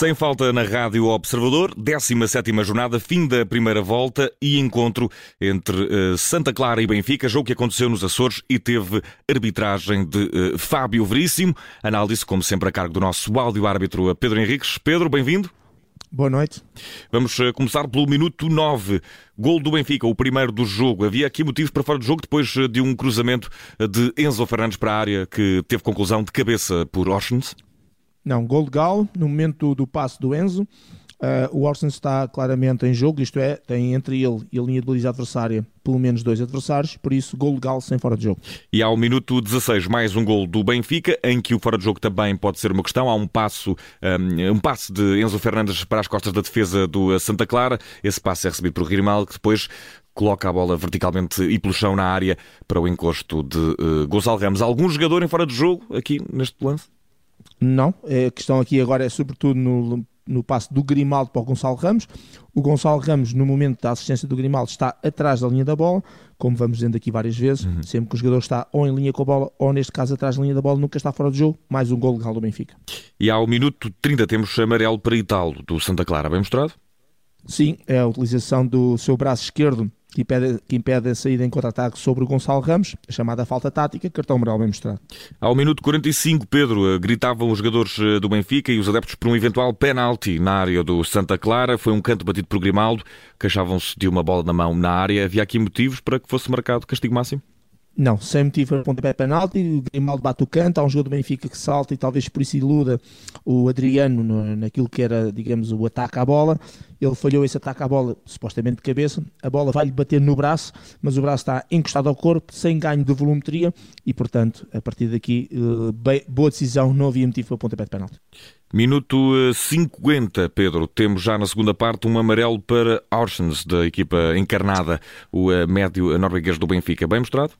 Sem falta na Rádio Observador, 17 jornada, fim da primeira volta e encontro entre uh, Santa Clara e Benfica, jogo que aconteceu nos Açores e teve arbitragem de uh, Fábio Veríssimo. Análise, como sempre, a cargo do nosso áudio-árbitro Pedro Henriques. Pedro, bem-vindo. Boa noite. Vamos começar pelo minuto 9. Gol do Benfica, o primeiro do jogo. Havia aqui motivos para fora do jogo depois de um cruzamento de Enzo Fernandes para a área que teve conclusão de cabeça por Orsens? Não, gol de no momento do, do passo do Enzo, uh, o Orson está claramente em jogo, isto é, tem entre ele e a linha de baliza adversária pelo menos dois adversários, por isso gol de sem fora de jogo. E ao minuto 16, mais um gol do Benfica, em que o fora de jogo também pode ser uma questão. Há um passo, um, um passo de Enzo Fernandes para as costas da defesa do Santa Clara. Esse passo é recebido por Grimal, que depois coloca a bola verticalmente e pelo chão na área para o encosto de uh, Gonçalo Ramos. Algum jogador em fora de jogo aqui neste lance? Não, é, a questão aqui agora é sobretudo no, no passo do Grimaldo para o Gonçalo Ramos. O Gonçalo Ramos, no momento da assistência do Grimaldo, está atrás da linha da bola, como vamos dizendo aqui várias vezes, uhum. sempre que o jogador está ou em linha com a bola, ou neste caso atrás da linha da bola, nunca está fora do jogo, mais um gol legal do Benfica. E ao minuto 30 temos amarelo para Italo, do Santa Clara, bem mostrado? Sim, é a utilização do seu braço esquerdo que impede, que impede a saída em contra-ataque sobre o Gonçalo Ramos, a chamada falta tática, cartão amarelo bem mostrado. Ao minuto 45, Pedro, eh, gritavam os jogadores eh, do Benfica e os adeptos por um eventual penalti na área do Santa Clara. Foi um canto batido por Grimaldo, queixavam-se de uma bola na mão na área. Havia aqui motivos para que fosse marcado castigo máximo? Não, sem motivo para pontapé penalti, o Grimaldo bate o canto, há um jogador do Benfica que salta e talvez por isso iluda o Adriano no, naquilo que era, digamos, o ataque à bola. Ele falhou esse ataque à bola, supostamente de cabeça, a bola vai-lhe bater no braço, mas o braço está encostado ao corpo, sem ganho de volumetria e, portanto, a partir daqui, uh, bem, boa decisão, não havia motivo para pontapé de penalti. Minuto 50, eh, Pedro. Temos já na segunda parte um amarelo para Orsens, da equipa encarnada, o uh, médio norueguês do Benfica. Bem mostrado?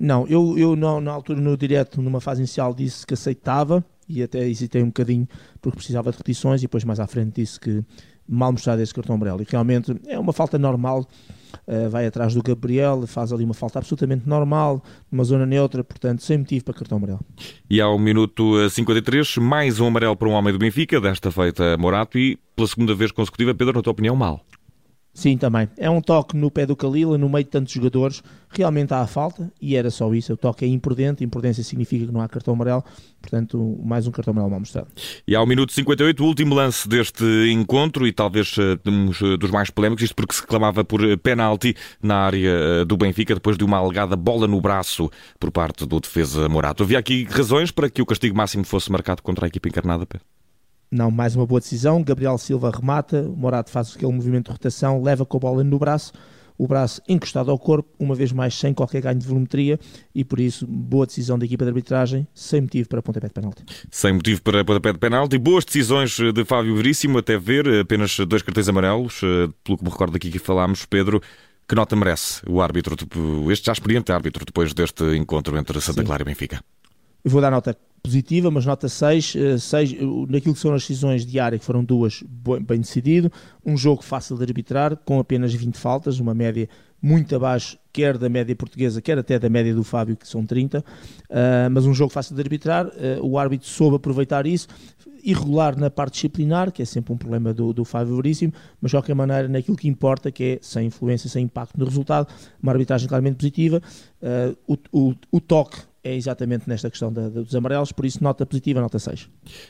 Não, eu, eu não, na altura no direto, numa fase inicial, disse que aceitava e até hesitei um bocadinho porque precisava de repetições e depois mais à frente disse que mal mostrado esse cartão amarelo. E realmente é uma falta normal, uh, vai atrás do Gabriel, faz ali uma falta absolutamente normal, numa zona neutra, portanto, sem motivo para cartão amarelo. E ao minuto 53, mais um amarelo para um homem do Benfica, desta feita Morato, e pela segunda vez consecutiva, Pedro, na tua opinião, mal. Sim, também. É um toque no pé do Kalila, no meio de tantos jogadores. Realmente há a falta e era só isso. O toque é imprudente. Imprudência significa que não há cartão amarelo. Portanto, mais um cartão amarelo mal mostrado. E ao minuto 58, o último lance deste encontro e talvez uh, dos mais polémicos, isto porque se clamava por eh, penalti na área do Benfica depois de uma alegada bola no braço por parte do defesa Morato. Havia aqui razões para que o castigo máximo fosse marcado contra a equipa encarnada, Pedro? Não, mais uma boa decisão. Gabriel Silva remata, Morato faz aquele movimento de rotação, leva com a bola no braço, o braço encostado ao corpo, uma vez mais sem qualquer ganho de volumetria e por isso boa decisão da equipa de arbitragem, sem motivo para pontapé de penalti. Sem motivo para pontapé de penalti, boas decisões de Fábio Veríssimo, até ver, apenas dois cartões amarelos, eh, pelo que me recordo aqui que falámos, Pedro. Que nota merece o árbitro, este já experiente árbitro, depois deste encontro entre Santa Clara e Benfica? Eu vou dar nota positiva, mas nota 6, 6 eh, naquilo que são as decisões de área, que foram duas bem decidido, um jogo fácil de arbitrar, com apenas 20 faltas, uma média muito abaixo, quer da média portuguesa, quer até da média do Fábio, que são 30, uh, eh, mas um jogo fácil de arbitrar, uh, o árbitro soube aproveitar isso, irregular na parte disciplinar, que é sempre um problema do, do Fábio Veríssimo, mas de qualquer maneira naquilo que importa, que é sem influência, sem impacto no resultado, uma arbitragem claramente positiva, uh, o, o, o toque é exatamente nesta questão da, dos amarelos, por isso nota positiva, nota 6.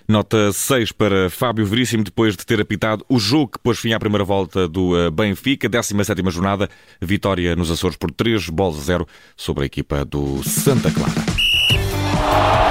Nota 6 para Fábio Veríssimo, depois de ter apitado o jogo que pôs fim à primeira volta do eh, Benfica, 17 jornada, vitória nos Açores por 3 bolas a 0 sobre a equipa do Santa Clara.